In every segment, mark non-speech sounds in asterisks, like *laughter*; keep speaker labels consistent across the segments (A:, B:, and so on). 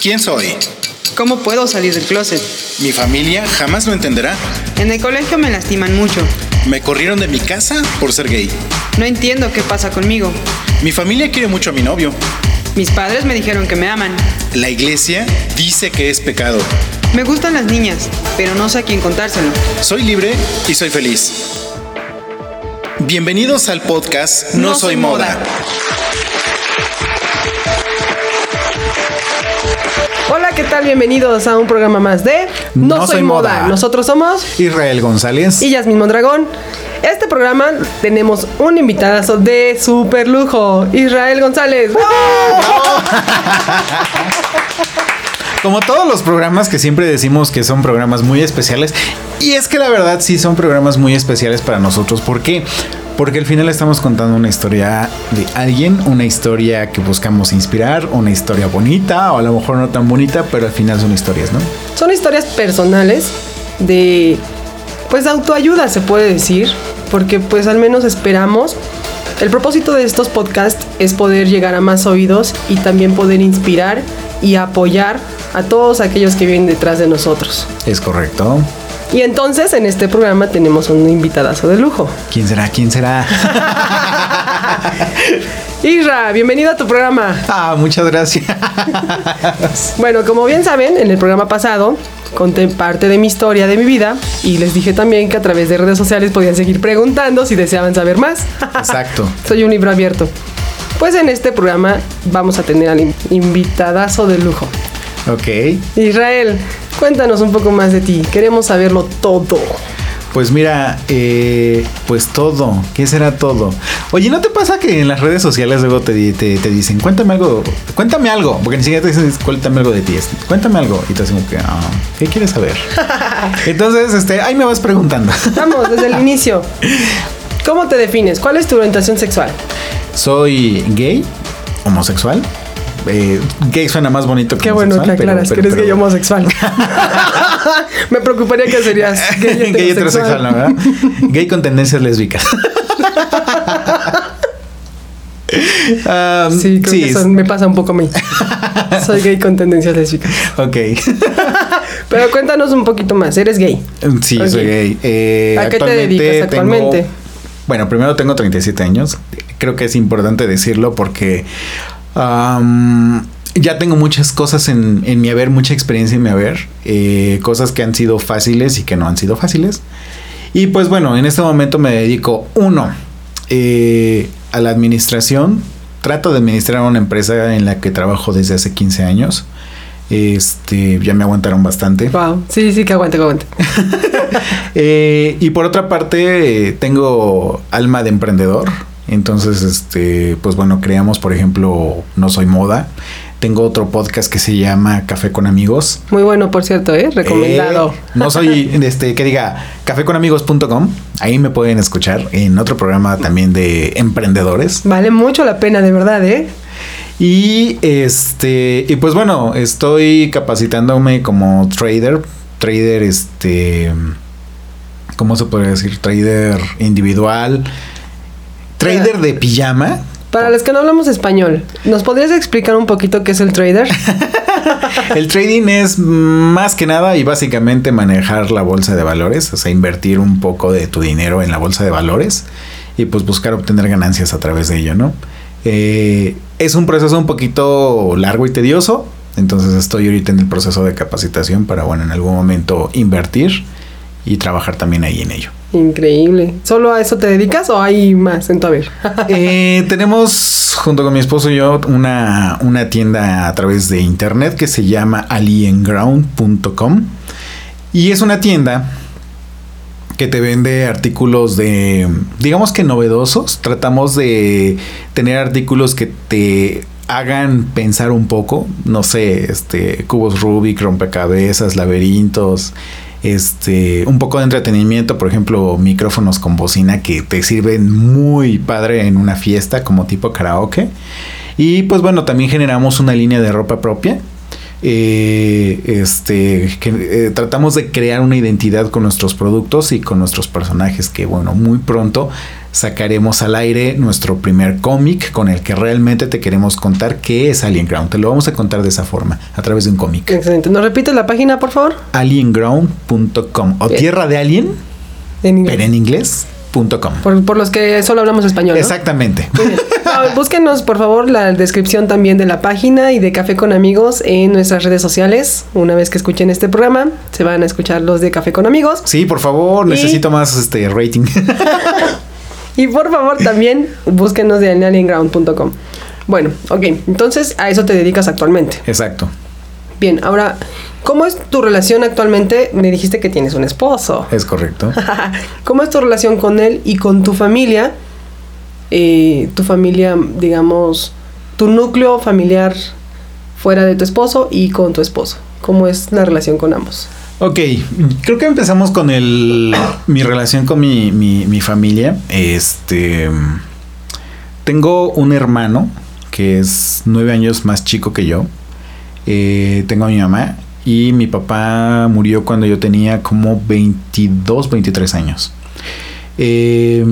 A: ¿Quién soy?
B: ¿Cómo puedo salir del closet?
A: Mi familia jamás lo entenderá.
B: En el colegio me lastiman mucho.
A: Me corrieron de mi casa por ser gay.
B: No entiendo qué pasa conmigo.
A: Mi familia quiere mucho a mi novio.
B: Mis padres me dijeron que me aman.
A: La iglesia dice que es pecado.
B: Me gustan las niñas, pero no sé a quién contárselo.
A: Soy libre y soy feliz. Bienvenidos al podcast No, soy moda.
C: Hola, ¿qué tal? Bienvenidos a un programa más de
D: No Soy Moda.
C: Nosotros somos
D: Israel González.
C: y Yasmin Mondragón. Este programa tenemos un invitadazo de super lujo, Israel González. *laughs*
D: Como todos los programas que siempre decimos que son programas muy especiales, y es que la verdad sí son programas muy especiales para nosotros. ¿Por qué? Porque al final estamos contando una historia de alguien, una historia que buscamos inspirar, una historia bonita o a lo mejor no tan bonita, pero al final son historias, ¿no?
C: Son historias personales de pues autoayuda se puede decir, porque pues al menos esperamos el propósito de estos podcasts es poder llegar a más oídos y también poder inspirar y apoyar a todos aquellos que vienen detrás de nosotros.
D: Es correcto.
C: Y entonces en este programa tenemos un invitadazo de lujo.
D: ¿Quién será? ¿Quién será? *laughs*
C: Isra, bienvenido a tu programa.
D: ah, muchas gracias.
C: Bueno, como bien saben, en el programa pasado conté parte de mi historia, de mi vida, y les dije también que a través de redes sociales podían seguir preguntando si deseaban saber más.
D: Exacto. *laughs*
C: Soy un libro abierto. Pues en este programa vamos a tener al in- invitadazo de lujo.
D: Ok.
C: Israel, cuéntanos un poco más de ti. Queremos saberlo todo.
D: Pues mira, eh, pues todo. ¿Qué será todo? Oye, ¿no te pasa que en las redes sociales luego te, te, te dicen, cuéntame algo, cuéntame algo? Porque ni siquiera te dicen, cuéntame algo de ti, es, cuéntame algo. Y te como que, ah, ¿qué quieres saber? *laughs* Entonces, este, ahí me vas preguntando. *laughs*
C: Vamos, desde el inicio. ¿Cómo te defines? ¿Cuál es tu orientación sexual?
D: Soy gay, homosexual. Eh, gay suena más bonito que
C: Qué bueno que
D: pero-
C: aclaras
D: pero-
C: que eres
D: pero-
C: gay homosexual. *laughs* Me preocuparía que serías *laughs* gay,
D: Gay
C: heterosexual.
D: heterosexual, ¿no? ¿verdad? Gay con tendencias lésbicas. *laughs* Um,
C: Sí, creo
D: sí,
C: que eso me pasa un poco a mí. Soy gay con tendencias lésbicas.
D: ok.
C: Pero cuéntanos un poquito más. ¿Eres gay?
D: Sí, soy gay. Eh,
C: ¿A qué te dedicas actualmente?
D: tengo- bueno, primero tengo 37 años. Creo que es importante decirlo porque ya tengo muchas cosas en, en mi haber, mucha experiencia en mi haber. eh, cosas que han sido fáciles y que no han sido fáciles. Y pues bueno, en este momento me dedico, uno, eh, a la administración. Trato de administrar una empresa en la que trabajo desde hace 15 años. Este, ya me aguantaron bastante.
C: Wow. Sí, sí, que aguante, que aguante. *laughs*
D: Eh, y por otra parte, tengo alma de emprendedor. Entonces, este, pues bueno, creamos, por ejemplo, No Soy Moda. Tengo otro podcast que se llama Café con Amigos.
C: Muy bueno, por cierto, ¿eh? Recomendado.
D: Eh, no soy, *laughs* este, que diga, caféconamigos.com. Ahí me pueden escuchar en otro programa también de emprendedores.
C: Vale mucho la pena, de verdad, ¿eh?
D: Y este, y pues bueno, estoy capacitándome como trader, trader este, ¿cómo se podría decir? Trader individual, trader de pijama.
C: Para los que no hablamos español, ¿nos podrías explicar un poquito qué es el trader? *laughs*
D: El trading es más que nada y básicamente manejar la bolsa de valores, o sea, invertir un poco de tu dinero en la bolsa de valores y pues buscar obtener ganancias a través de ello, ¿no? Eh, es un proceso un poquito largo y tedioso, entonces estoy ahorita en el proceso de capacitación para, bueno, en algún momento invertir y trabajar también ahí en ello.
C: Increíble. ¿Solo a eso te dedicas o hay más en tu haber? *laughs*
D: Eh, tenemos junto con mi esposo y yo una, una tienda a través de internet que se llama alienground.com y es una tienda que te vende artículos de, digamos que novedosos. Tratamos de tener artículos que te hagan pensar un poco, no sé, este, cubos Rubik, rompecabezas, laberintos, este, un poco de entretenimiento, por ejemplo, micrófonos con bocina que te sirven muy padre en una fiesta como tipo karaoke. Y pues bueno, también generamos una línea de ropa propia. Eh, este, que, eh, tratamos de crear una identidad con nuestros productos y con nuestros personajes que bueno, muy pronto sacaremos al aire nuestro primer cómic con el que realmente te queremos contar qué es Alien Ground. Te lo vamos a contar de esa forma, a través de un cómic.
C: Excelente. ¿Nos repites la página, por favor?
D: Alienground.com o
C: Bien.
D: Tierra de Alien,
C: En
D: pero en.
C: Por, por los que solo hablamos español. ¿no?
D: Exactamente. *laughs*
C: No, búsquenos, por favor, la descripción también de la página y de Café con Amigos en nuestras redes sociales. Una vez que escuchen este programa, se van a escuchar los de Café con Amigos.
D: Sí, por favor,
C: Y-
D: necesito más este rating. *laughs*
C: Y por favor, también búsquenos de alienground.com. Bueno, ok, entonces a eso te dedicas actualmente.
D: Exacto.
C: Bien, ahora, ¿cómo es tu relación actualmente? Me dijiste que tienes un esposo.
D: Es correcto. *laughs*
C: ¿Cómo es tu relación con él y con tu familia? Eh, tu familia, digamos, tu núcleo familiar fuera de tu esposo y con tu esposo. ¿Cómo es la relación con ambos?
D: Ok, creo que empezamos con mi relación con mi familia. Este tengo un hermano que es nueve años más chico que yo. Eh, tengo a mi mamá y mi papá murió cuando yo tenía como 22, 23 años. Eh,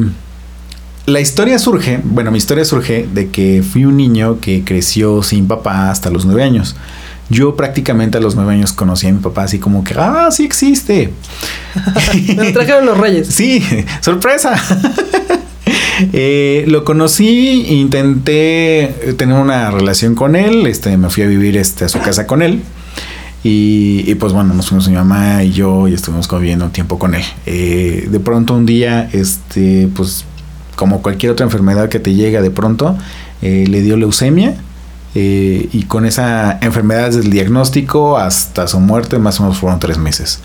D: la historia surge, bueno, mi historia surge de que fui un niño que creció sin papá hasta los nueve años. Yo prácticamente a los nueve años conocí a mi papá así como que, ah, sí existe. *laughs*
C: Me trajeron los reyes.
D: Sí, *laughs* sorpresa. *laughs* Eh, lo conocí, intenté tener una relación con él, este, me fui a vivir este, a su casa con él. Y, y, pues bueno, nos fuimos mi mamá y yo y estuvimos conviviendo tiempo con él. Eh, de pronto un día, este, pues como cualquier otra enfermedad que te llega de pronto, eh, le dio leucemia. Eh, y con esa enfermedad desde el diagnóstico hasta su muerte, más o menos fueron tres meses.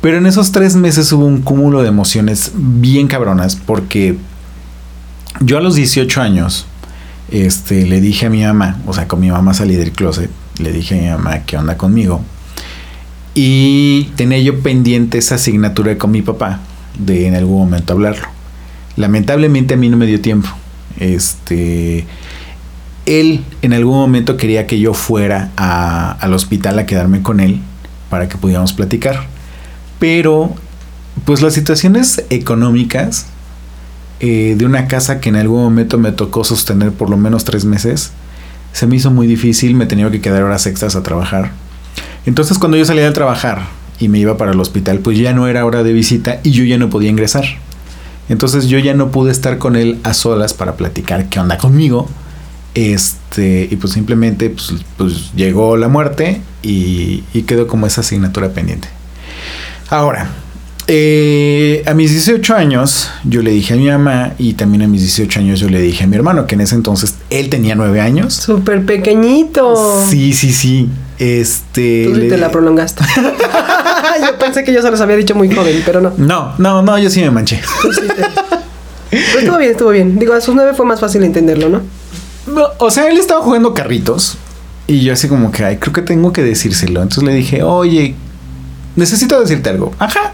D: Pero en esos tres meses hubo un cúmulo de emociones bien cabronas porque yo a los 18 años este, le dije a mi mamá, o sea, con mi mamá salí del closet, le dije a mi mamá qué onda conmigo. Y tenía yo pendiente esa asignatura con mi papá de en algún momento hablarlo. Lamentablemente a mí no me dio tiempo. Este, él en algún momento quería que yo fuera al hospital a quedarme con él para que pudiéramos platicar. Pero, pues las situaciones económicas eh, de una casa que en algún momento me tocó sostener por lo menos tres meses, se me hizo muy difícil, me tenía que quedar horas extras a trabajar. Entonces cuando yo salía de trabajar y me iba para el hospital, pues ya no era hora de visita y yo ya no podía ingresar. Entonces yo ya no pude estar con él a solas para platicar qué onda conmigo. Este, y pues simplemente pues, pues llegó la muerte y, y quedó como esa asignatura pendiente. Ahora, eh, a mis 18 años yo le dije a mi mamá y también a mis 18 años yo le dije a mi hermano, que en ese entonces él tenía 9 años.
C: Súper pequeñito.
D: Sí, sí, sí. Este.
C: Tú
D: le-
C: te la prolongaste. *laughs* *laughs* yo pensé que yo se los había dicho muy joven, pero no.
D: No, no, no, yo sí me manché.
C: Tú sí te- Pero estuvo bien, estuvo bien. Digo, a sus nueve fue más fácil entenderlo, ¿no?
D: O sea, él estaba jugando carritos y yo así como que, ay, creo que tengo que decírselo. Entonces le dije, oye, necesito decirte algo. Ajá.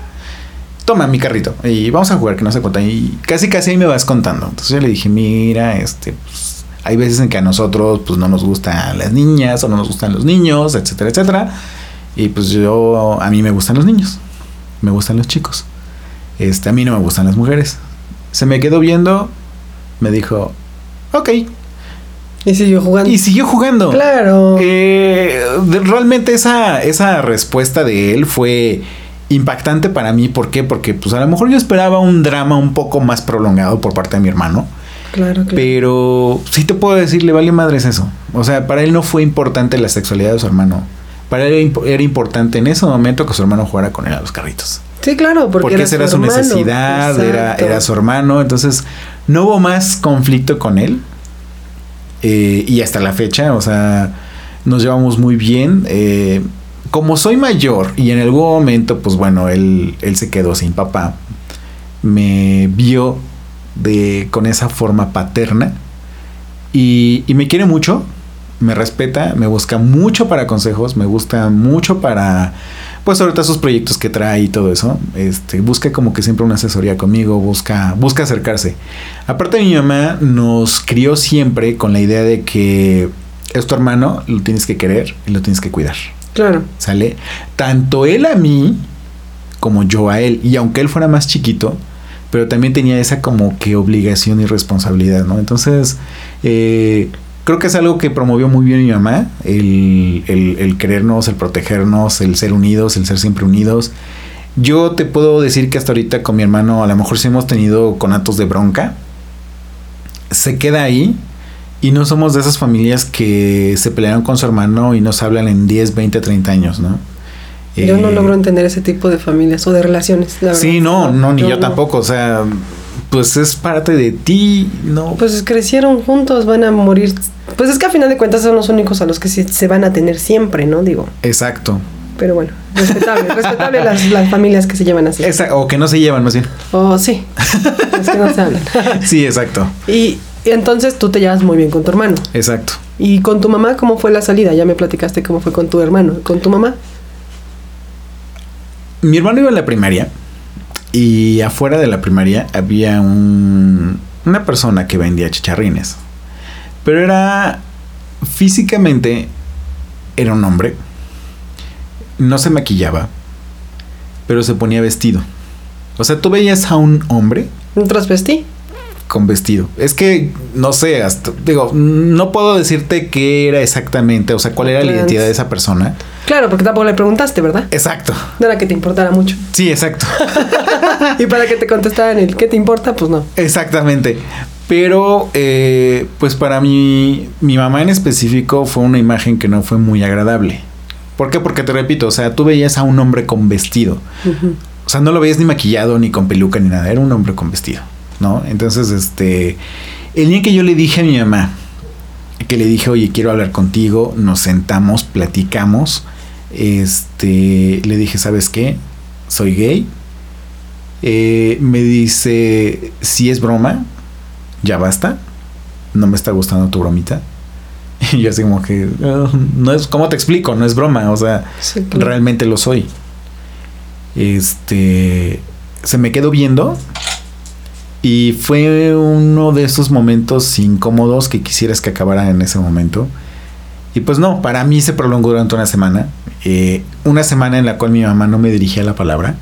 D: Toma mi carrito y vamos a jugar que no se cuenta. Y casi casi ahí me vas contando. Entonces yo le dije, mira, este, pues, hay veces en que a nosotros pues no nos gustan las niñas o no nos gustan los niños, etcétera, etcétera. Y pues yo, a mí me gustan los niños, me gustan los chicos. Este, a mí no me gustan las mujeres. Se me quedó viendo, me dijo, ok.
C: Y siguió jugando.
D: Y siguió jugando.
C: Claro.
D: Eh, realmente esa, esa respuesta de él fue impactante para mí. ¿Por qué? Porque pues a lo mejor yo esperaba un drama un poco más prolongado por parte de mi hermano.
C: claro, claro.
D: Pero sí te puedo decir, le vale madres eso. O sea, para él no fue importante la sexualidad de su hermano. Para él era imp- era importante en ese momento que su hermano jugara con él a los carritos.
C: Sí, claro, porque,
D: Porque, esa era su
C: hermano.
D: necesidad, era, era su hermano. Entonces, no hubo más conflicto con él. Eh, y hasta la fecha, o sea, nos llevamos muy bien. Eh, como soy mayor y en algún momento, pues bueno, él, él se quedó sin papá, me vio de, con esa forma paterna y, y me quiere mucho, me respeta, me busca mucho para consejos, me gusta mucho para, pues ahorita sus proyectos que trae y todo eso, este, busca como que siempre una asesoría conmigo, busca, busca acercarse. Aparte mi mamá nos crió siempre con la idea de que es tu hermano, lo tienes que querer y lo tienes que cuidar.
C: Claro.
D: ¿Sale? Tanto él a mí como yo a él. Y aunque él fuera más chiquito, pero también tenía esa como que obligación y responsabilidad, ¿no? Entonces, eh, creo que es algo que promovió muy bien mi mamá, el, el, el querernos, el protegernos, el ser unidos, el ser siempre unidos. Yo te puedo decir que hasta ahorita con mi hermano a lo mejor sí hemos tenido conatos de bronca. Se queda ahí y no somos de esas familias que se pelearon con su hermano y nos hablan en 10, 20, 30 años, ¿no?
C: Yo no
D: Eh,
C: logro entender ese tipo de familias o de relaciones. la
D: Sí,
C: verdad.
D: no, no, ni yo,
C: no.
D: tampoco. O sea, pues es parte de ti, ¿no?
C: Pues crecieron juntos, van a morir. Pues es que a final de cuentas son los únicos a los que sí se van a tener siempre, ¿no? Digo,
D: Exacto.
C: pero bueno, respetable, *laughs* respetable las, las familias que se llevan así.
D: Esa- o que no se llevan, más bien.
C: Oh, sí, es que no se hablan. *laughs*
D: Sí, exacto.
C: y, y entonces tú te llevas muy bien con tu hermano.
D: Exacto.
C: ¿Y con tu mamá cómo fue la salida? Ya me platicaste cómo fue con tu hermano. ¿Con tu mamá?
D: Mi hermano iba a la primaria y afuera de la primaria había un, una persona que vendía chicharrines. Pero era físicamente era un hombre. No se maquillaba, pero se ponía vestido. O sea, tú veías a un hombre
C: ¿Un transvestí?
D: Con vestido. Es que no sé, hasta digo, no puedo decirte qué era exactamente, o sea, cuál era la identidad de esa persona.
C: Claro, porque tampoco le preguntaste, ¿verdad?
D: Exacto.
C: No era que te importara mucho.
D: Sí, exacto. *laughs*
C: y para que te contestaran el ¿qué te importa? Pues no.
D: Exactamente. Pero, eh, pues para mí, mi mamá en específico fue una imagen que no fue muy agradable. ¿Por qué? Porque te repito, o sea, tú veías a un hombre con vestido. O sea, no lo veías ni maquillado, ni con peluca, ni nada. Era un hombre con vestido, ¿no? Entonces, este, el día que yo le dije a mi mamá, que le dije, oye, quiero hablar contigo, nos sentamos, platicamos, este, le dije, ¿sabes qué? Soy gay. Eh, me dice, si es broma, ya basta. No me está gustando tu bromita. *laughs* Y yo así como que, "Ah, no es, ¿cómo te explico? No es broma, o sea,
C: Sí, claro.
D: realmente lo soy. Este se me quedó viendo y fue uno de esos momentos incómodos que quisieras que acabara en ese momento. Y pues no, para mí se prolongó durante una semana. Eh, una semana en la cual mi mamá no me dirigía la palabra.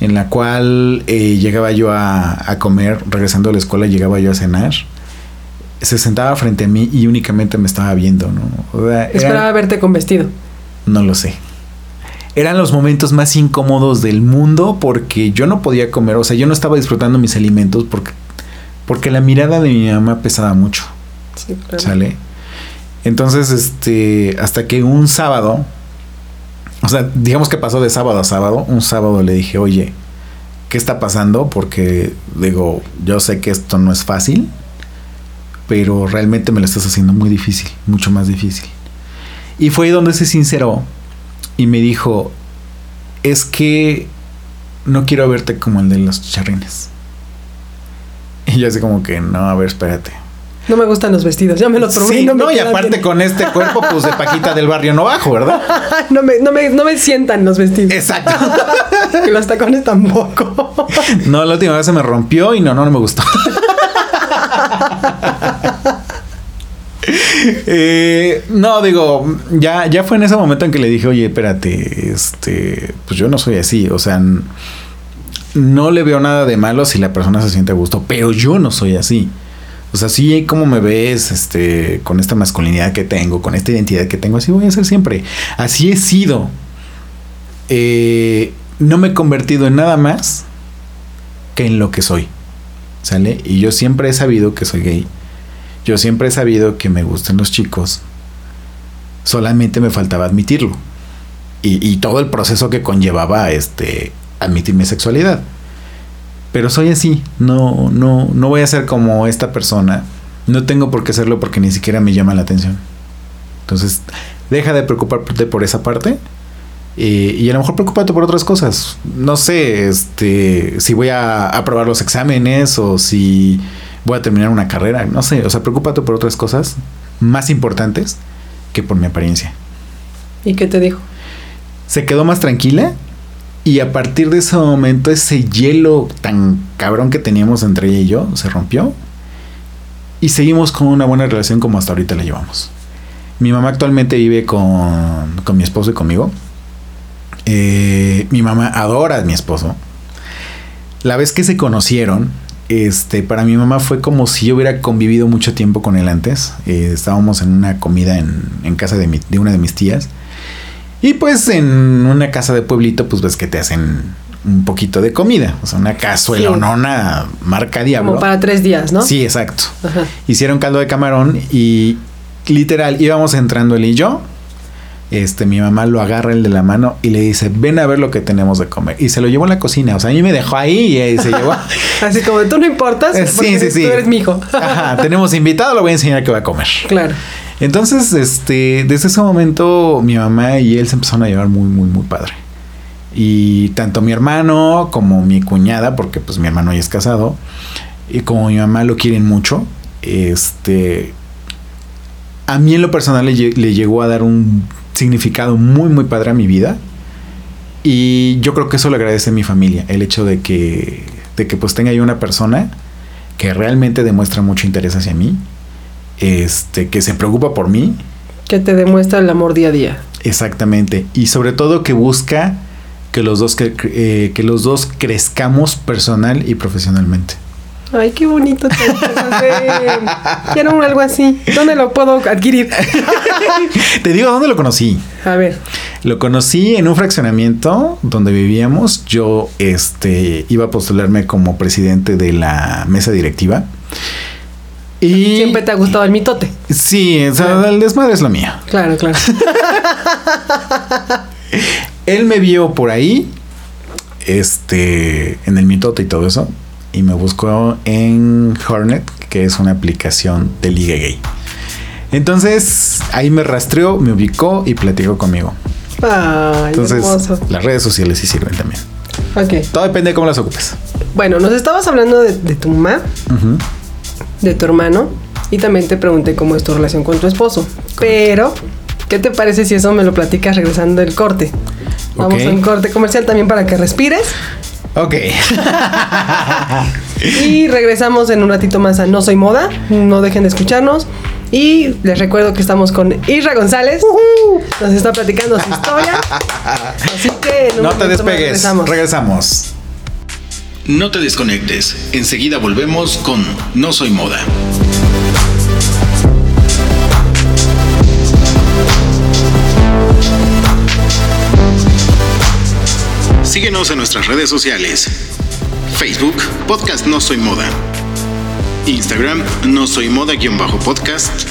D: En la cual eh, llegaba yo a, a comer, regresando a la escuela, llegaba yo a cenar. Se sentaba frente a mí y únicamente me estaba viendo, ¿no? O sea, era-
C: Esperaba verte con vestido.
D: no lo sé. Eran los momentos más incómodos del mundo porque yo no podía comer, o sea, yo no estaba disfrutando mis alimentos porque, porque la mirada de mi mamá pesaba mucho,
C: Sí, claro.
D: ¿sale? Entonces, este, hasta que un sábado, o sea, digamos que pasó de sábado a sábado, un sábado le dije, oye, ¿qué está pasando? Porque, digo, yo sé que esto no es fácil, pero realmente me lo estás haciendo muy difícil, mucho más difícil. Y fue ahí donde se sinceró y me dijo, es que no quiero verte como el de los chicharrines. Y yo así como que, no, a ver, espérate.
C: No me gustan los vestidos, ya me los probé.
D: Sí,
C: no,
D: no, y aparte
C: bien.
D: con este cuerpo, pues de Paquita del barrio no bajo, ¿verdad? *laughs*
C: no, me, no, me, no me sientan los vestidos.
D: Exacto. *laughs*
C: y los tacones tampoco. *laughs*
D: No, la última vez se me rompió y no, no, no me gustó. *laughs* Eh, no, digo, ya, ya fue en ese momento en que le dije, oye, espérate, este, pues yo no soy así, o sea, no le veo nada de malo si la persona se siente a gusto, pero yo no soy así. O sea, sí, como me ves, este, con esta masculinidad que tengo, con esta identidad que tengo, así voy a ser siempre. Así he sido. Eh, no me he convertido en nada más que en lo que soy. ¿Sale? Y yo siempre he sabido que soy gay. Yo siempre he sabido que me gustan los chicos. Solamente me faltaba admitirlo. Y, todo el proceso que conllevaba este admitir mi sexualidad. Pero soy así. No, no, no voy a ser como esta persona. No tengo por qué serlo porque ni siquiera me llama la atención. Entonces, deja de preocuparte por esa parte. Y a lo mejor preocúpate por otras cosas. No sé, este, si voy a aprobar los exámenes o si voy a terminar una carrera. No sé, o sea, preocúpate por otras cosas más importantes que por mi apariencia.
C: ¿Y qué te dijo?
D: Se quedó más tranquila y a partir de ese momento ese hielo tan cabrón que teníamos entre ella y yo se rompió y seguimos con una buena relación como hasta ahorita la llevamos. Mi mamá actualmente vive con, con mi esposo y conmigo. Eh, mi mamá adora a mi esposo. la vez que se conocieron, este, para mi mamá fue como si yo hubiera convivido mucho tiempo con él antes. Eh, estábamos en una comida en, en casa de, mi- de una de mis tías. Y pues en una casa de pueblito, pues ves que te hacen un poquito de comida. O sea, una cazuela,
C: Sí.
D: no una marca diablo.
C: Como para tres días, ¿no?
D: Sí, exacto.
C: Ajá.
D: Hicieron caldo de camarón y literal íbamos entrando él y yo. Este, mi mamá lo agarra el de la mano y le dice, ven a ver lo que tenemos de comer. Y se lo llevó a la cocina. O sea, a mí me dejó ahí y se llevó. *laughs*
C: Así como tú no importas,
D: Eh,
C: porque
D: sí, sí, sí.
C: tú eres mi hijo.
D: Ajá, *laughs* tenemos invitado, lo voy a enseñar qué va a comer.
C: claro.
D: Entonces, este, desde ese momento mi mamá y él se empezaron a llevar muy, muy, muy padre. Y tanto mi hermano como mi cuñada, porque pues mi hermano ya es casado, y como mi mamá lo quieren mucho, este, a mí en lo personal le llegó a dar un significado muy, muy padre a mi vida. Y yo creo que eso le agradece a mi familia, el hecho de que, de que pues tenga yo una persona que realmente demuestra mucho interés hacia mí, este, que se preocupa por mí,
C: Que te demuestra el amor día a día.
D: exactamente, y sobre todo que busca que los dos, que, eh, que los dos crezcamos personal y profesionalmente.
C: Ay, qué bonito te. Quiero algo así. ¿Dónde lo puedo adquirir? *laughs*
D: Te digo, ¿dónde lo conocí?
C: A ver.
D: Lo conocí en un fraccionamiento donde vivíamos. Yo este, iba a postularme como presidente de la mesa directiva. Y
C: Siempre te ha gustado el mitote.
D: Sí, o sea, el desmadre es lo mío.
C: Claro, claro. *laughs*
D: Él me vio por ahí, este, en el mitote y todo eso, y me buscó en Hornet, que es una aplicación de liga gay. Entonces, ahí me rastreó, me ubicó y platicó conmigo.
C: Ay,
D: Entonces,
C: hermoso.
D: las redes sociales sí sirven también.
C: Ok.
D: Todo depende de cómo las ocupes.
C: Bueno, nos estabas hablando de, de tu mamá, de tu hermano, y también te pregunté cómo es tu relación con tu esposo. Pero, ¿qué te parece si eso me lo platicas regresando del corte? Vamos
D: Ok.
C: a un corte comercial también para que respires.
D: Ok. *laughs*
C: Y regresamos en un ratito más a No Soy Moda. No dejen de escucharnos. Y les recuerdo que estamos con Isra González. Nos está platicando su historia. Así que
D: no te despegues.
C: regresamos.
D: Regresamos.
A: No te desconectes. Enseguida volvemos con No Soy Moda. Síguenos en nuestras redes sociales. Facebook, Podcast No Soy Moda. Instagram, No Soy Moda-podcast.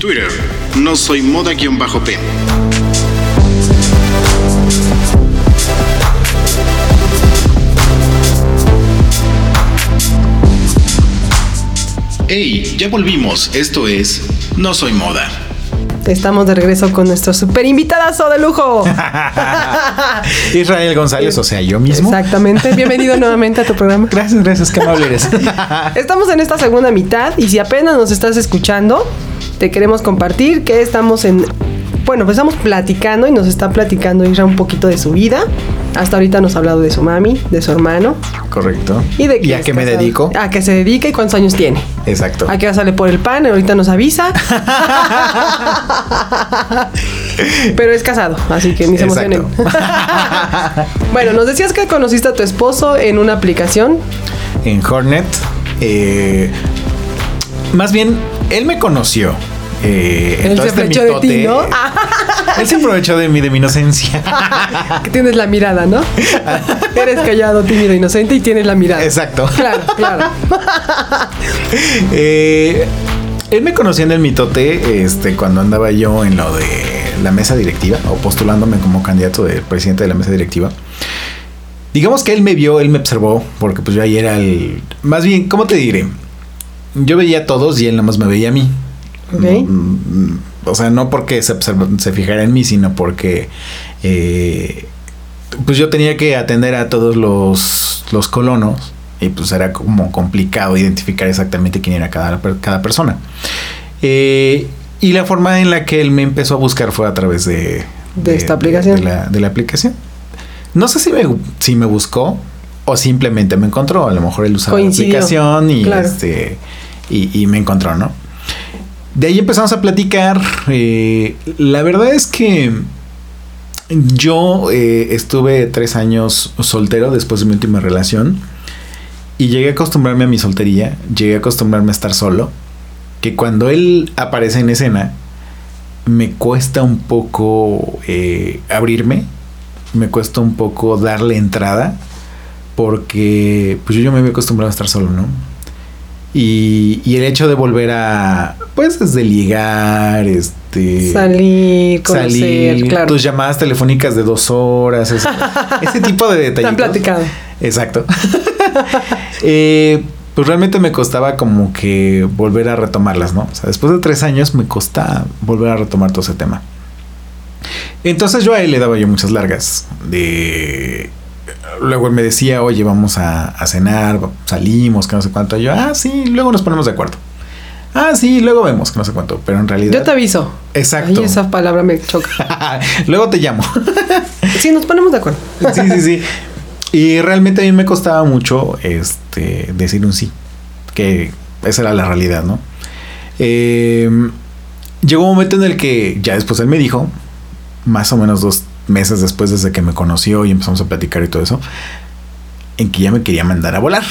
A: Twitter, No Soy Moda-p. Hey, ya volvimos. Esto es No Soy Moda.
C: Estamos de regreso con nuestro super invitadazo de lujo. *laughs*
D: Israel González, o sea, yo mismo.
C: Exactamente. Bienvenido nuevamente a tu programa.
D: Gracias, gracias, qué amable eres. *laughs*
C: Estamos en esta segunda mitad y si apenas nos estás escuchando, te queremos compartir que estamos en... Bueno, pues estamos platicando y nos está platicando Isra un poquito de su vida. Hasta ahorita nos ha hablado de su mami, de su hermano
D: Correcto.
C: y de
D: ¿Y a qué me
C: casado.
D: dedico?
C: A qué se dedica y cuántos años tiene.
D: Exacto.
C: A qué hora sale por el pan, ahorita nos avisa. *laughs* Pero es casado, así que ni se emocionen. *laughs* bueno, nos decías que conociste a tu esposo en una aplicación.
D: En Hornet. eh, más bien, él me conoció. Eh,
C: Él se
D: este
C: aprovechó de ti. ¿no? *laughs*
D: Él se aprovechó de mí, de mi inocencia. *laughs*
C: que tienes la mirada, ¿no? *laughs* Eres callado, tímido, inocente y tienes la mirada.
D: Exacto.
C: Claro, claro.
D: Eh, él me conoció en el mitote este, cuando andaba yo en lo de la mesa directiva o postulándome como candidato de presidente de la mesa directiva. Digamos que él me vio, él me observó, porque pues yo ahí era el... Más bien, ¿cómo te diré? Yo veía a todos y él nada más me veía a mí. Mm, o sea, no porque se, se fijara en mí, sino porque eh, pues yo tenía que atender a todos los, los colonos y pues era como complicado identificar exactamente quién era cada, cada persona. Eh, y la forma en la que él me empezó a buscar fue a través de,
C: De esta aplicación.
D: De, la, de la aplicación. No sé si me, si me buscó o simplemente me encontró. A lo mejor él usaba
C: Coincidió.
D: la aplicación y,
C: Claro.
D: este, y, y me encontró, ¿no? De ahí empezamos a platicar. eh, la verdad es que yo eh, estuve tres años soltero después de mi última relación. Y llegué a acostumbrarme a mi soltería, llegué a acostumbrarme a estar solo, que cuando él aparece en escena, me cuesta un poco eh, abrirme, me cuesta un poco darle entrada, porque pues yo, yo me había acostumbrado a estar solo, ¿no? Y, y el hecho de volver a, pues desde ligar, este...
C: Salir, conocer,
D: salir,
C: claro.
D: tus llamadas telefónicas de dos horas, ese, *laughs* ese tipo de detalles.
C: han platicado.
D: Exacto. *laughs* Eh, pues realmente me costaba como que volver a retomarlas, ¿no? O sea, después de tres años me costaba volver a retomar todo ese tema. Entonces yo a él le daba yo muchas largas. De. Luego él me decía, oye, vamos a, a cenar, salimos, que no sé cuánto. Y yo, ah, sí, luego nos ponemos de acuerdo. Ah, sí, luego vemos, que no sé cuánto. Pero en realidad.
C: Yo te aviso.
D: Exacto.
C: Ay, esa palabra me choca. *laughs*
D: luego te llamo. *laughs*
C: Sí, nos ponemos de acuerdo.
D: sí, sí, sí. Y realmente a mí me costaba mucho este, decir un sí. Que esa era la realidad, ¿no? Eh, llegó un momento en el que ya después él me dijo, más o menos dos meses después desde que me conoció y empezamos a platicar y todo eso, en que ya me quería mandar a volar.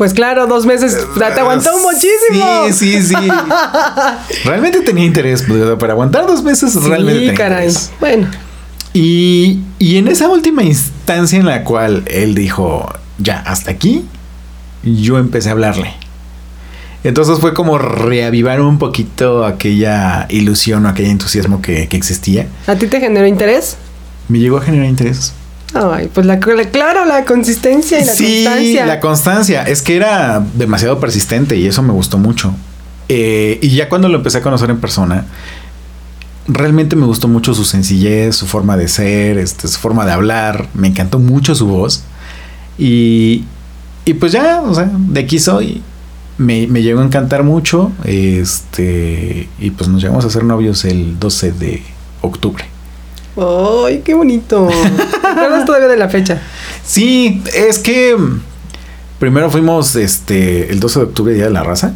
C: Pues claro, dos meses. Te aguantó muchísimo.
D: Sí, sí, sí. *laughs* realmente tenía interés, pues, para aguantar dos meses realmente
C: Sí,
D: tenía
C: caray.
D: interés.
C: Bueno,
D: Y, y en esa última instancia en la cual él dijo, ya, hasta aquí, yo empecé a hablarle. Entonces fue como reavivar un poquito aquella ilusión o aquel entusiasmo que, que existía.
C: ¿a ti te generó interés?
D: Me llegó a generar interés.
C: Ay, pues la, la- claro, la consistencia y la
D: sí,
C: constancia.
D: la constancia. Es que era demasiado persistente y eso me gustó mucho. Eh, y ya cuando lo empecé a conocer en persona, realmente me gustó mucho su sencillez, su forma de ser, este, su forma de hablar. Me encantó mucho su voz. Y, y pues ya, o sea, de aquí soy. Me, me llegó a encantar mucho. Este, y pues nos llegamos a ser novios el 12 de octubre.
C: Ay, qué bonito. *laughs* ¿Te acuerdas todavía de la fecha?
D: Sí, es que mm, primero fuimos este el 12 de octubre, Día de la Raza.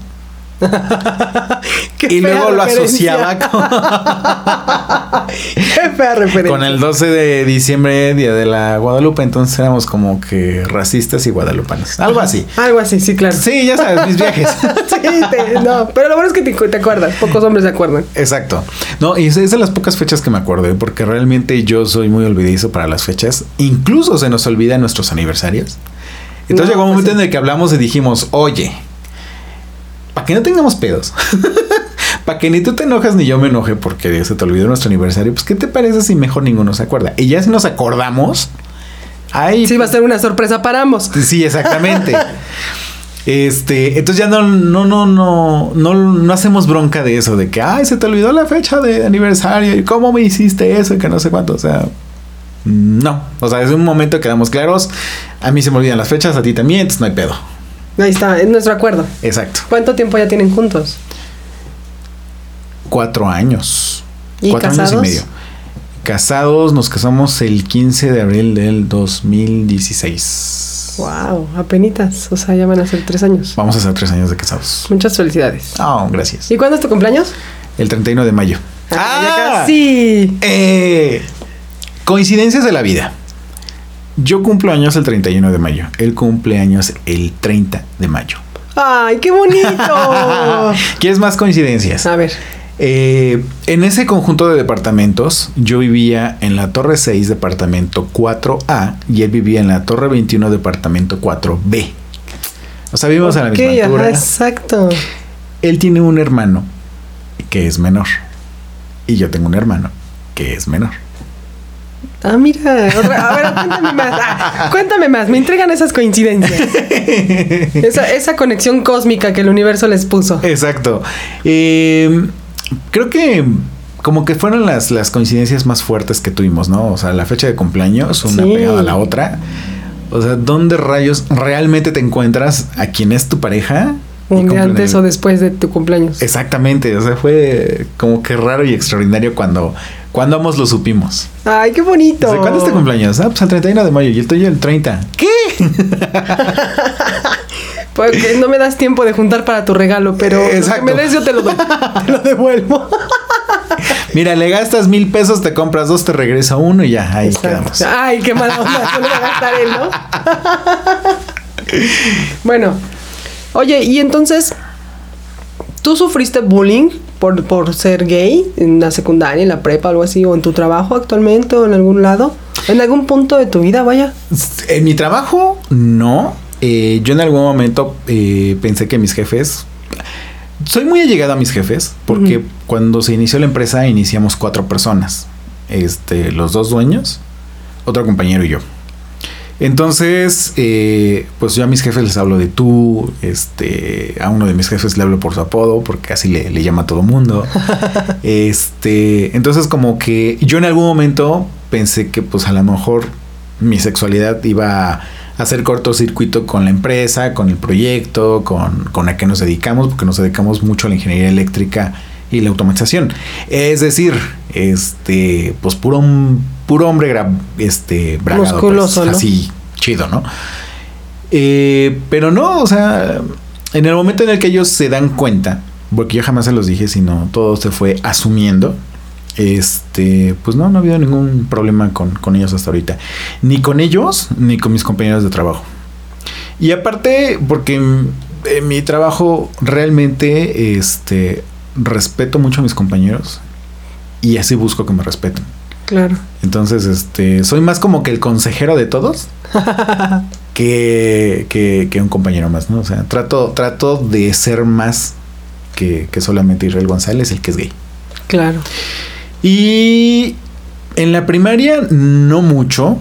D: *laughs* Y luego lo
C: referencia.
D: asociaba *laughs* con,
C: Qué fea referencia.
D: con el 12 de diciembre, Día de la Guadalupe. Entonces éramos como que racistas y guadalupanos. Algo así.
C: Algo así, sí, claro.
D: Sí, ya sabes, mis viajes. *laughs*
C: Sí, te- no, pero lo bueno es que te, te acuerdas. Pocos hombres se acuerdan.
D: Exacto. No, y es es de las pocas fechas que me acuerdo, ¿eh? porque realmente yo soy muy olvidadizo para las fechas. Incluso se nos olvidan nuestros aniversarios. Entonces
C: No,
D: llegó un
C: pues
D: momento
C: sí.
D: en el que hablamos y dijimos, oye, para que no tengamos pedos, *laughs* para que ni tú te enojas ni yo me enoje porque se te olvidó nuestro aniversario, pues ¿qué te parece si mejor ninguno se acuerda? Y ya si nos acordamos, ay,
C: Sí, va a ser una sorpresa para ambos.
D: Sí, exactamente. *laughs* Este, entonces ya no, no, no, no, no, no hacemos bronca de eso, de que, ay, se te olvidó la fecha de aniversario y cómo me hiciste eso y que no sé cuánto, o sea, no, o sea, desde un momento quedamos claros, a mí se me olvidan las fechas, a ti también, entonces no hay pedo.
C: Ahí está, es nuestro acuerdo.
D: Exacto.
C: ¿Cuánto tiempo ya tienen juntos?
D: Cuatro años.
C: ¿Y
D: cuatro
C: casados?
D: años y medio. Casados, nos casamos el 15 de abril del 2016.
C: Wow, apenitas. O sea, ya van a ser tres años.
D: Vamos a hacer tres años de casados.
C: Muchas felicidades.
D: Oh, gracias.
C: ¿Y cuándo es tu cumpleaños?
D: El 31 de mayo.
C: Ah, ya casi.
D: Eh, coincidencias de la vida. Yo cumplo años el 31 de mayo. Él cumple años el 30 de mayo.
C: ¡Ay, qué bonito! *laughs*
D: ¿Quieres más coincidencias?
C: A ver.
D: Eh, en ese conjunto de departamentos, yo vivía en la Torre 6, departamento 4A, y él vivía en la Torre 21, departamento 4B. O sea, vivimos a la misma
C: ajá,
D: altura.
C: exacto.
D: Él tiene un hermano que es menor. Y yo tengo un hermano que es menor.
C: Ah, mira. otra- a ver, cuéntame más. Ah, cuéntame más. Me intrigan esas coincidencias. Esa, esa conexión cósmica que el universo les puso.
D: Exacto. Eh, creo que como que fueron las, las coincidencias más fuertes que tuvimos, ¿no? O sea, la fecha de cumpleaños, una
C: Sí.
D: pegada a la otra. O sea, ¿dónde rayos realmente te encuentras a quien es tu pareja?
C: Un día antes o después de tu cumpleaños.
D: Exactamente, o sea, fue como que raro y extraordinario cuando, cuando ambos lo supimos.
C: Ay, qué bonito.
D: Sea, ¿Cuándo es tu cumpleaños? Ah, pues el 31 de mayo y el tuyo el 30. ¿Qué? *laughs*
C: Porque no me das tiempo de juntar para tu regalo, pero lo que
D: Exacto.
C: me des yo te lo doy. *laughs* te lo devuelvo.
D: Mira, le gastas mil pesos, te compras dos, te regresa uno y ya, ahí
C: Exacto.
D: quedamos.
C: Ay, qué mala onda. Se lo va a gastar él, ¿no? *laughs* Bueno, oye, y entonces, ¿tú sufriste bullying por, por ser gay en la secundaria, en la prepa, algo así, o en tu trabajo actualmente, o en algún lado? ¿En algún punto de tu vida, vaya?
D: En mi trabajo, no. Eh, yo en algún momento eh, pensé que mis jefes. Soy muy allegado a mis jefes porque cuando se inició la empresa iniciamos cuatro personas. Este, los dos dueños, otro compañero y yo. Entonces, eh, pues yo a mis jefes les hablo de tú, este, a uno de mis jefes le hablo por su apodo, porque así le, le llama a todo mundo. *laughs* este, entonces como que yo en algún momento pensé que pues a lo mejor mi sexualidad iba a hacer cortocircuito con la empresa, con el proyecto, con, con a qué nos dedicamos, porque nos dedicamos mucho a la ingeniería eléctrica y la automatización. Es decir, este, pues puro, puro hombre gra- este, bragado, pues, así chido, ¿no? Eh, pero no, o sea, en el momento en el que ellos se dan cuenta, porque yo jamás se los dije, sino todo se fue asumiendo. Este, pues no, no ha habido ningún problema con, con ellos hasta ahorita. Ni con ellos, ni con mis compañeros de trabajo. Y aparte, porque en mi trabajo realmente, este, respeto mucho a mis compañeros y así busco que me respeten.
C: Claro.
D: Entonces, este, soy más como que el consejero de todos *laughs* que, que, que un compañero más, ¿no? O sea, trato, trato de ser más que, que solamente Israel González, el que es gay.
C: Claro.
D: Y en la primaria no mucho,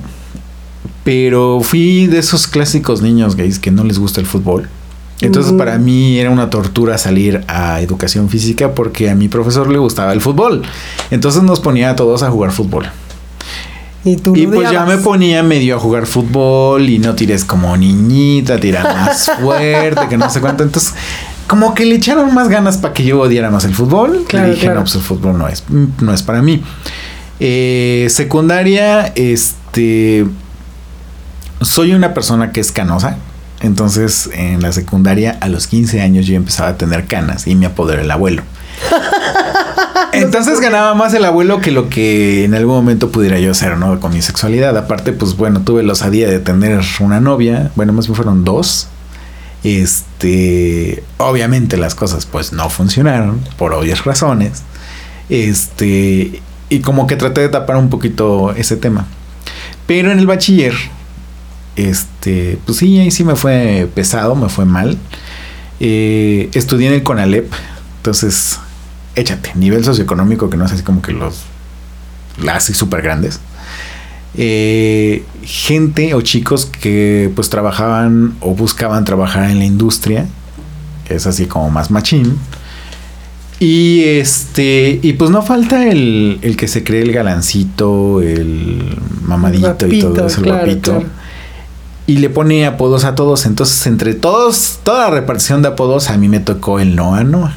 D: pero fui de esos clásicos niños gays que no les gusta el fútbol. Entonces para mí era una tortura salir a educación física porque a mi profesor le gustaba el fútbol. Entonces nos ponía a todos a jugar fútbol.
C: Y tú
D: Y pues ya me ponía medio a jugar fútbol y no tires como niñita, tira más *laughs* fuerte, que no sé cuánto. Entonces, como que le echaron más ganas para que yo odiara más el fútbol.
C: Claro,
D: y dije,
C: claro.
D: no, pues el fútbol no es, no es para mí. Eh, secundaria, este. Soy una persona que es canosa. Entonces, en la secundaria, a los 15 años, yo empezaba a tener canas y me apoderó el abuelo. *laughs* Entonces ganaba más el abuelo que lo que en algún momento pudiera yo hacer, ¿no? Con mi sexualidad. Aparte, pues bueno, tuve la osadía de tener una novia. Bueno, más bien fueron dos. Este, obviamente las cosas pues no funcionaron por obvias razones. Este, y como que traté de tapar un poquito ese tema. Pero en el bachiller, este, pues sí, ahí sí me fue pesado, me fue mal. Eh, estudié en el CONALEP, entonces, échate, nivel socioeconómico que no es así como que los, así súper grandes. Eh, gente o chicos que pues trabajaban o buscaban trabajar en la industria, es así como más machín. Y este, y pues no falta el, el que se cree el galancito, el mamadito y todo eso, el
C: claro,
D: guapito.
C: claro.
D: Y le pone apodos a todos. Entonces, entre todos, toda la repartición de apodos, a mí me tocó el Noa Noa.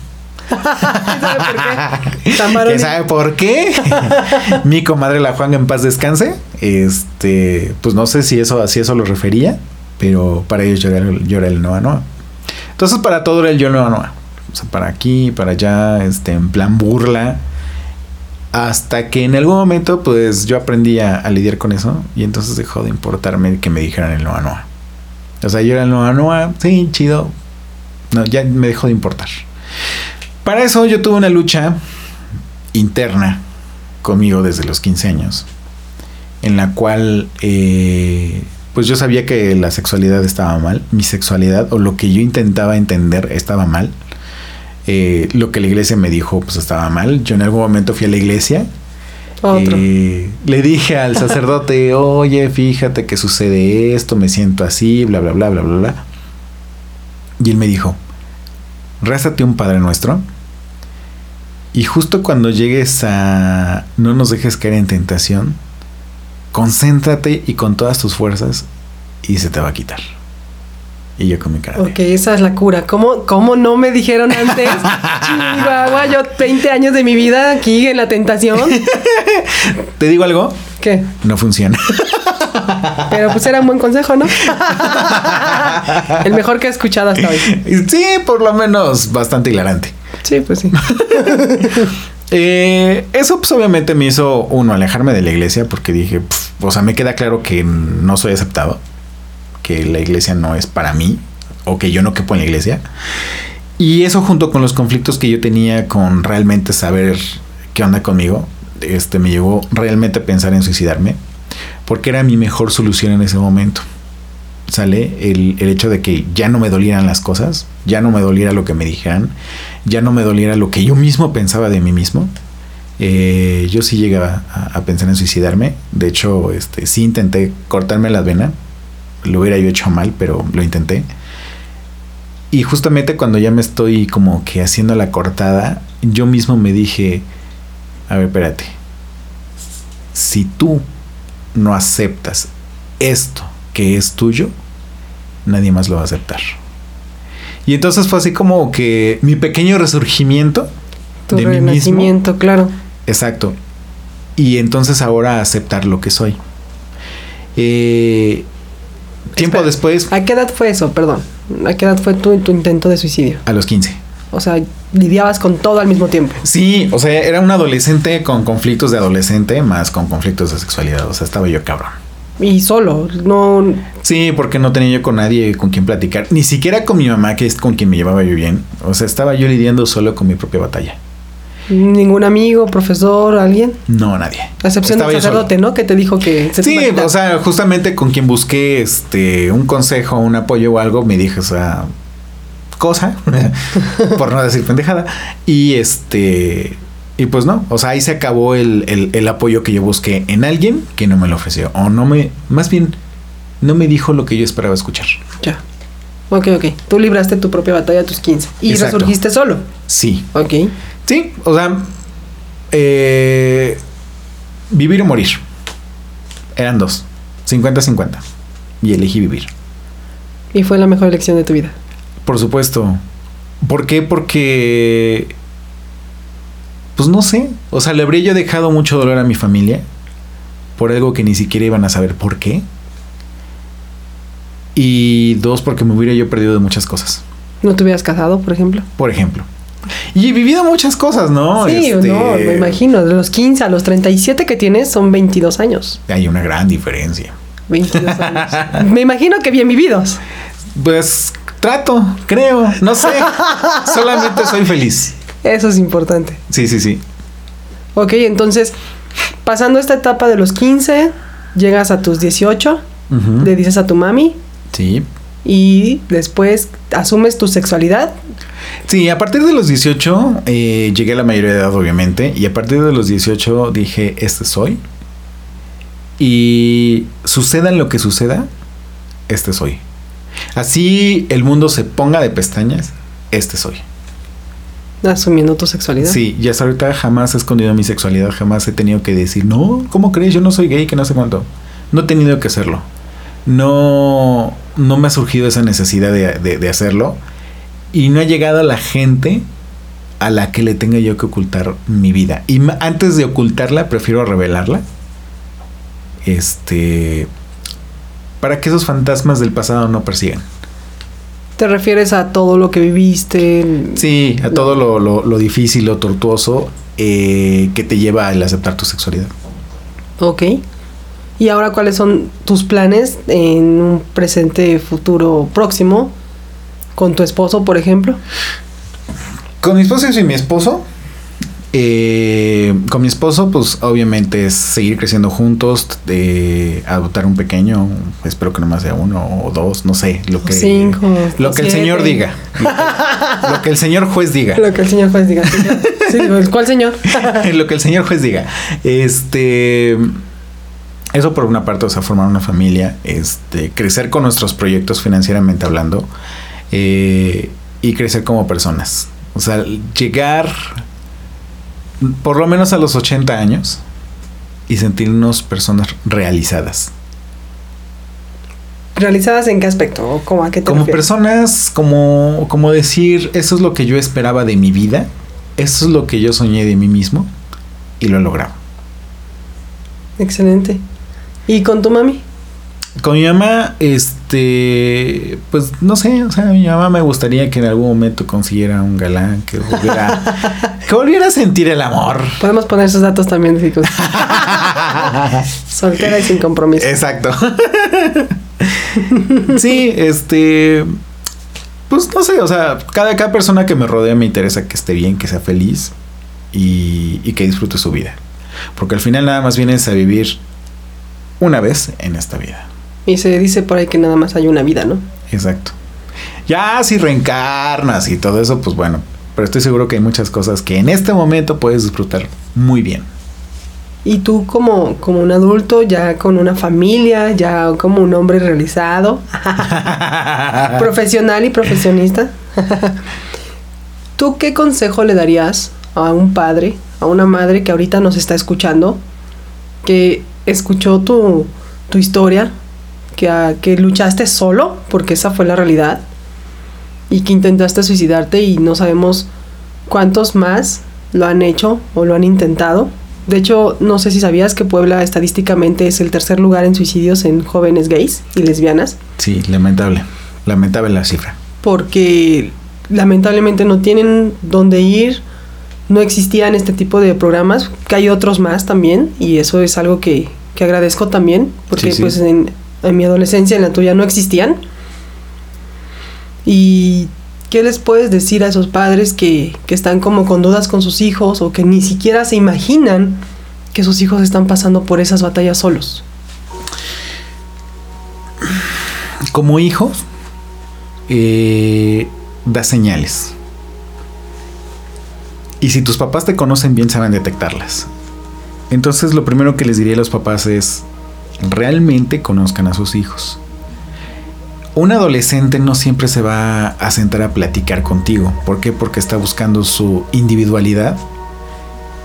D: *laughs*
C: ¿Sabe por qué? *laughs* Tan
D: ¿Quién sabe por qué? *laughs* Mi comadre la Juan en paz descanse. Este, pues no sé si eso, si eso lo refería, pero para ellos yo era, el- yo era el Noa Noa. Entonces, para todo era el yo Noa Noa. O sea, para aquí, para allá, este, en plan burla. Hasta que en algún momento, pues yo aprendí a, lidiar con eso. Y entonces dejó de importarme que me dijeran el Noa Noa. O sea, yo era el Noa Noa, sí, chido. No, ya me dejó de importar. Para eso yo tuve una lucha interna conmigo desde los 15 años, en la cual eh, pues yo sabía que la sexualidad estaba mal, mi sexualidad o lo que yo intentaba entender estaba mal, Eh, lo que la iglesia me dijo pues estaba mal, yo en algún momento fui a la iglesia, eh, le dije al *laughs* sacerdote, oye, fíjate que sucede esto, me siento así, bla, bla, bla, bla, bla, bla. Y él me dijo, rázate un Padre Nuestro. Y justo cuando llegues a no nos dejes caer en tentación, concéntrate y con todas tus fuerzas y se te va a quitar. Y yo con mi cara.
C: Ok, esa es la cura. ¿Cómo, cómo no me dijeron antes? *laughs* Chihuahua, yo 20 años de mi vida aquí en la tentación.
D: ¿Te digo algo?
C: ¿Qué?
D: No funciona.
C: Pero pues era un buen consejo, ¿no? El mejor que he escuchado hasta hoy.
D: sí, por lo menos bastante hilarante.
C: Sí, pues sí. *laughs*
D: Eh, eso pues obviamente me hizo uno alejarme de la iglesia porque dije, "Pf, o sea, me queda claro que no soy aceptado, que la iglesia no es para mí o que yo no quepo en la iglesia. Y eso junto con los conflictos que yo tenía con realmente saber qué onda conmigo, este me llevó realmente a pensar en suicidarme, porque era mi mejor solución en ese momento. Sale el, el hecho de que ya no me dolieran las cosas, ya no me doliera lo que me dijeran, ya no me doliera lo que yo mismo pensaba de mí mismo. Eh, yo sí llegaba a, a, pensar en suicidarme. De hecho, este, sí intenté cortarme la vena. Lo hubiera yo hecho mal, pero lo intenté. Y justamente cuando ya me estoy como que haciendo la cortada, yo mismo me dije, a ver, espérate. Si tú no aceptas esto que es tuyo, nadie más lo va a aceptar. Y entonces fue así como que mi pequeño resurgimiento
C: tu
D: de mí mismo.
C: renacimiento, claro.
D: Exacto. Y entonces ahora aceptar lo que soy. Eh, tiempo
C: Espera,
D: después,
C: ¿A qué edad fue eso? Perdón. ¿A qué edad fue tu, tu intento de suicidio?
D: a los 15.
C: O sea, lidiabas con todo al mismo tiempo.
D: Sí, o sea, era un adolescente con conflictos de adolescente más con conflictos de sexualidad. O sea, estaba yo cabrón.
C: Y solo, no...
D: Sí, porque no tenía yo con nadie con quien platicar. Ni siquiera con mi mamá, que es con quien me llevaba yo bien. O sea, estaba yo lidiando solo con mi propia batalla.
C: Ningún amigo, profesor, alguien.
D: No, nadie.
C: A excepción del sacerdote, ¿no? Que te dijo que... se
D: Sí, o sea, justamente con quien busqué este un consejo, un apoyo o algo, me dije esa cosa, *laughs* por no decir pendejada. Y este, y pues no, o sea, ahí se acabó el, el, el apoyo que yo busqué en alguien que no me lo ofreció. O no me, más bien, no me dijo lo que yo esperaba escuchar.
C: Ya. Ok, ok. Tú libraste tu propia batalla a tus 15. Y
D: Exacto.
C: resurgiste solo.
D: Sí,
C: Ok.
D: Sí, o sea, eh, vivir o morir. Eran dos, 50-50. Y elegí vivir.
C: Y fue la mejor elección de tu vida.
D: Por supuesto. ¿Por qué? Porque... Pues no sé. O sea, le habría yo dejado mucho dolor a mi familia. Por algo que ni siquiera iban a saber por qué. Y dos, porque me hubiera yo perdido de muchas cosas.
C: ¿No te hubieras casado, por ejemplo?
D: Por ejemplo. Y he vivido muchas cosas, ¿no?
C: sí,
D: Este,
C: no, me imagino. De los 15 a los 37 que tienes son 22 años.
D: Hay una gran diferencia.
C: 22 *laughs* años. me imagino que bien vividos.
D: Pues trato, creo. No sé. *laughs* Solamente soy feliz.
C: Eso es importante.
D: Sí, sí, sí.
C: Ok, entonces, pasando esta etapa de los 15, llegas a tus 18,
D: Ujú.
C: le dices a tu mami
D: Sí.
C: Y después asumes tu sexualidad.
D: Sí, a partir de los 18 eh, llegué a la mayoría de edad, obviamente, y a partir de los 18 dije, este soy. Y suceda lo que suceda, este soy. Así el mundo se ponga de pestañas, este soy.
C: Asumiendo tu sexualidad.
D: Sí, y hasta ahorita jamás he escondido mi sexualidad, jamás he tenido que decir, no, ¿cómo crees? Yo no soy gay, que no sé cuánto. No he tenido que hacerlo. No, no me ha surgido esa necesidad de, de- de hacerlo. Y no ha llegado la gente a la que le tenga yo que ocultar mi vida. Y antes de ocultarla, prefiero revelarla. Este. Para que esos fantasmas del pasado no persigan.
C: ¿Te refieres a todo lo que viviste?
D: Sí, a todo lo, lo- lo difícil, lo tortuoso eh, que te lleva al aceptar tu sexualidad.
C: Ok. ¿Y ahora cuáles son tus planes en un presente futuro próximo? Con tu esposo, por ejemplo.
D: Con mi esposo y mi esposo. eh, con mi esposo, pues obviamente es seguir creciendo juntos, de adoptar un pequeño, espero que no más sea uno o dos, no sé, lo que,
C: cinco,
D: lo que el señor diga, lo *laughs* que, lo que el señor juez diga.
C: Lo que el señor juez diga. Sí, ¿Cuál señor? *laughs*
D: lo que el señor juez diga. Este. Eso por una parte, o sea, formar una familia, este, crecer con nuestros proyectos financieramente hablando eh, y crecer como personas. O sea, llegar por lo menos a los 80 años y sentirnos personas realizadas.
C: ¿Realizadas en qué aspecto? ¿O cómo a qué te
D: Como
C: refieres?
D: personas, como, como decir, eso es lo que yo esperaba de mi vida, eso es lo que yo soñé de mí mismo y lo he logrado.
C: Excelente. ¿Y con tu mami?
D: Con mi mamá, este, pues no sé, o sea, mi mamá me gustaría que en algún momento consiguiera un galán que volviera, *laughs* que volviera a sentir el amor.
C: Podemos poner esos datos también, chicos. *laughs* Soltera y sin compromiso.
D: Exacto. *laughs* sí, este. Pues no sé, o sea, cada, cada persona que me rodea me interesa que esté bien, que sea feliz y, y que disfrute su vida. Porque al final nada más vienes a vivir una vez en esta vida.
C: Y se dice por ahí que nada más hay una vida, ¿no?
D: Exacto. Ya si reencarnas y todo eso, pues bueno, pero estoy seguro que hay muchas cosas que en este momento puedes disfrutar muy bien.
C: Y tú como, como un adulto, ya con una familia, ya como un hombre realizado, *laughs* profesional y profesionista, *laughs* ¿tú qué consejo le darías a un padre, a una madre que ahorita nos está escuchando, que escuchó tu, tu historia, que, ah, que luchaste solo, porque esa fue la realidad, y que intentaste suicidarte y no sabemos cuántos más lo han hecho o lo han intentado? De hecho, no sé si sabías que Puebla estadísticamente es el tercer lugar en suicidios en jóvenes gays y lesbianas.
D: Sí, lamentable. Lamentable la cifra.
C: Porque lamentablemente no tienen dónde ir, no existían este tipo de programas, que hay otros más también, y eso es algo que, que agradezco también, porque
D: Sí, sí.
C: pues en, en mi adolescencia, en la tuya, no existían. Y ¿qué les puedes decir a esos padres que, que están como con dudas con sus hijos o que ni siquiera se imaginan que sus hijos están pasando por esas batallas solos?
D: Como hijos, eh, da señales. Y si tus papás te conocen bien, saben detectarlas. Entonces lo primero que les diría a los papás es, realmente conozcan a sus hijos. Un adolescente no siempre se va a sentar a platicar contigo. ¿Por qué? Porque está buscando su individualidad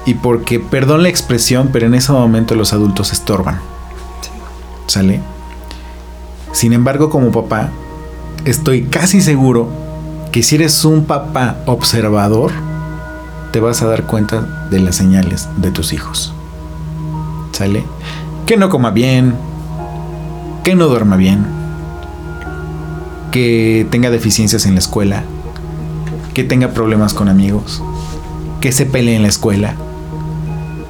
D: y porque, perdón la expresión, pero en ese momento los adultos estorban. ¿Sale? Sin embargo, como papá, estoy casi seguro que si eres un papá observador, te vas a dar cuenta de las señales de tus hijos. ¿Sale? Que no coma bien, que no duerma bien, que tenga deficiencias en la escuela, que tenga problemas con amigos, que se pelee en la escuela,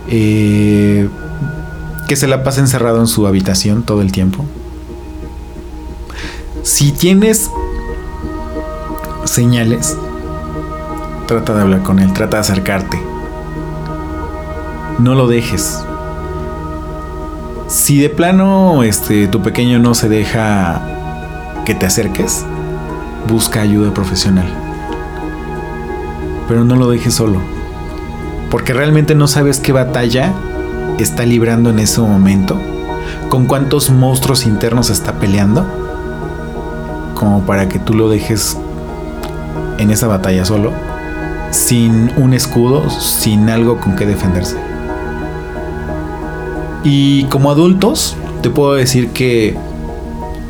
D: eh, que se la pase encerrado en su habitación todo el tiempo. Si tienes señales, trata de hablar con él, trata de acercarte. No lo dejes. Si de plano este tu pequeño no se deja que te acerques, busca ayuda profesional. Pero no lo dejes solo. Porque realmente no sabes qué batalla está librando en ese momento. Con cuántos monstruos internos está peleando. Como para que tú lo dejes en esa batalla solo. Sin un escudo, sin algo con que defenderse. Y como adultos, te puedo decir que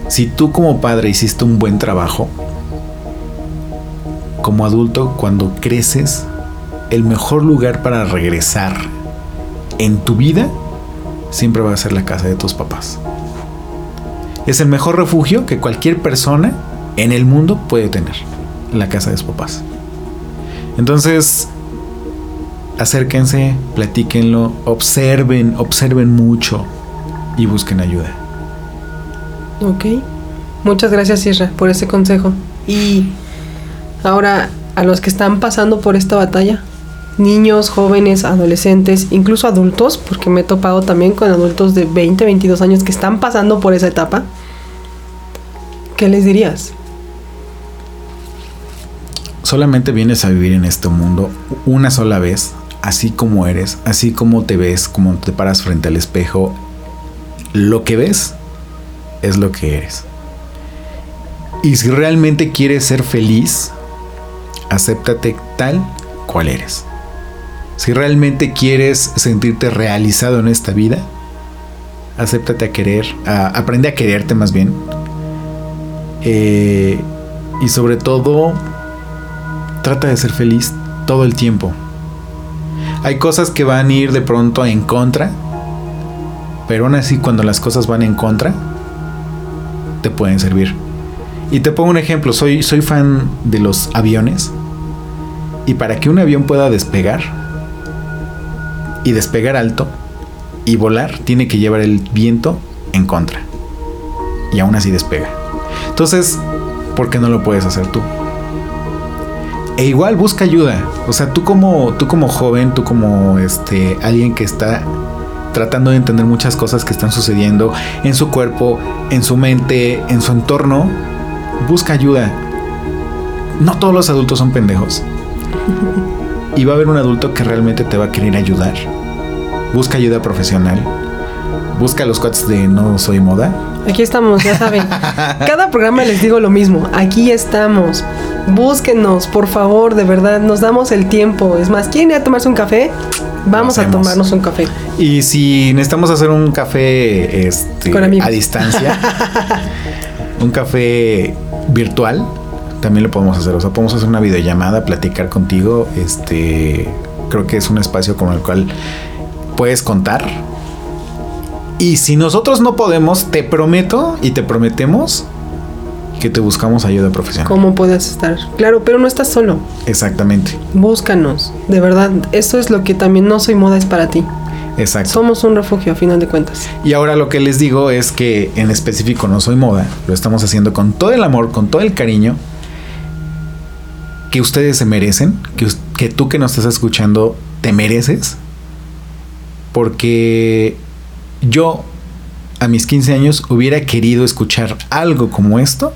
D: si tú como padre hiciste un buen trabajo, como adulto, cuando creces, el mejor lugar para regresar en tu vida siempre va a ser la casa de tus papás. Es el mejor refugio que cualquier persona en el mundo puede tener, la casa de sus papás. Entonces, acérquense, platíquenlo, observen, observen mucho y busquen ayuda.
C: Ok. Muchas gracias, Isra, por ese consejo. Y ahora, a los que están pasando por esta batalla, niños, jóvenes, adolescentes, incluso adultos, porque me he topado también con adultos de 20, 22 años que están pasando por esa etapa, ¿qué les dirías?
D: Solamente vienes a vivir en este mundo una sola vez, así como eres, así como te ves, como te paras frente al espejo. Lo que ves es lo que eres. Y si realmente quieres ser feliz, acéptate tal cual eres. Si realmente quieres sentirte realizado en esta vida, acéptate a querer, aprende a quererte más bien. Eh, y sobre todo, trata de ser feliz todo el tiempo. Hay cosas que van a ir de pronto en contra, pero aún así cuando las cosas van en contra, te pueden servir. Y te pongo un ejemplo, soy, soy fan de los aviones. Y para que un avión pueda despegar, y despegar alto, y volar, tiene que llevar el viento en contra. y aún así despega. Entonces, ¿por qué no lo puedes hacer tú? E igual busca ayuda. O sea, tú como, tú como joven, tú como este, alguien que está tratando de entender muchas cosas que están sucediendo en su cuerpo, en su mente, en su entorno, busca ayuda. No todos los adultos son pendejos. *laughs* Y va a haber un adulto que realmente te va a querer ayudar. Busca ayuda profesional. Busca los cuates de No Soy Moda.
C: Aquí estamos, ya saben. *laughs* Cada programa les digo lo mismo. Aquí estamos. Búsquenos, por favor, de verdad. Nos damos el tiempo. Es más, ¿quieren ir a tomarse un café? Vamos a tomarnos un café.
D: Y si necesitamos hacer un café este,
C: Con
D: a distancia, *laughs* un café virtual, también lo podemos hacer. O sea, podemos hacer una videollamada, platicar contigo. Este, creo que es un espacio con el cual puedes contar. Y si nosotros no podemos, te prometo y te prometemos que te buscamos ayuda profesional.
C: ¿Cómo puedes estar? Claro, pero no estás solo.
D: Exactamente,
C: Búscanos. De verdad, eso es lo que también no soy moda es para ti.
D: exacto.
C: Somos un refugio a final de cuentas.
D: Y ahora lo que les digo es que en específico no soy moda, lo estamos haciendo con todo el amor, con todo el cariño que ustedes se merecen, que, que tú que nos estás escuchando te mereces, porque yo a mis 15 años hubiera querido escuchar algo como esto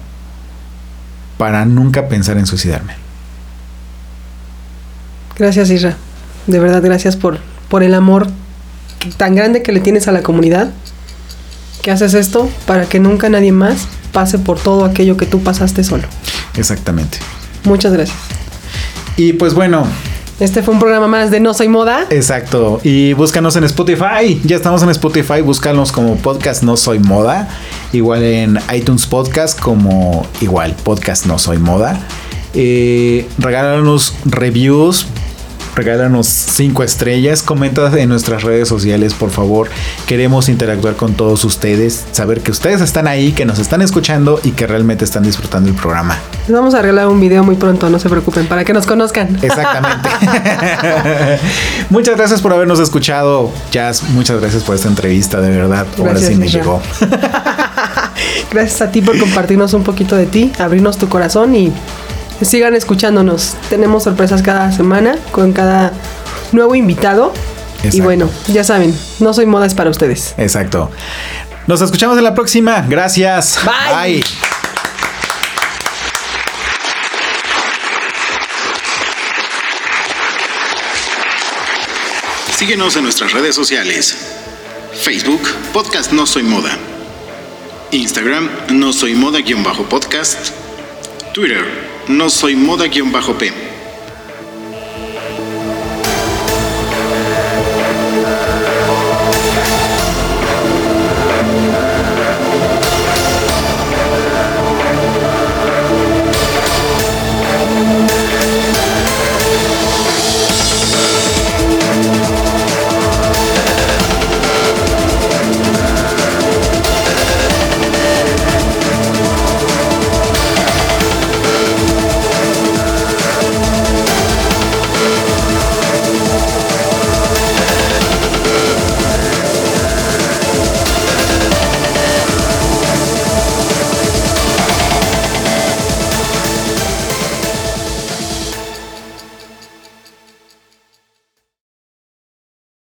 D: para nunca pensar en suicidarme.
C: Gracias, Isra. De verdad, gracias por, por el amor tan grande que le tienes a la comunidad. Que haces esto para que nunca nadie más pase por todo aquello que tú pasaste solo.
D: Exactamente.
C: Muchas gracias.
D: Y pues bueno,
C: Este fue un programa más de No Soy Moda.
D: Exacto. Y búscanos en Spotify. Ya estamos en Spotify. Búscanos como podcast No Soy Moda. Igual en iTunes Podcast como igual podcast No Soy Moda. Eh, regálanos reviews. Regálanos cinco estrellas. Comenta en nuestras redes sociales, por favor. Queremos interactuar con todos ustedes. Saber que ustedes están ahí, que nos están escuchando y que realmente están disfrutando el programa.
C: Les vamos a arreglar un video muy pronto, no se preocupen, para que nos conozcan.
D: Exactamente. *laughs* *laughs* muchas gracias por habernos escuchado, Jazz. Muchas gracias por esta entrevista, de verdad. Ahora
C: Gracias,
D: sí me llegó. *laughs*
C: Gracias a ti por compartirnos un poquito de ti, abrirnos tu corazón y sigan escuchándonos. Tenemos sorpresas cada semana con cada nuevo invitado. Y bueno, ya saben, no soy moda es para ustedes.
D: Exacto. Nos escuchamos en la próxima. Gracias.
C: Bye.
D: Bye.
A: Síguenos en nuestras redes sociales. Facebook, Podcast No Soy Moda. Instagram, No Soy Moda-podcast. Twitter, No Soy Moda-p.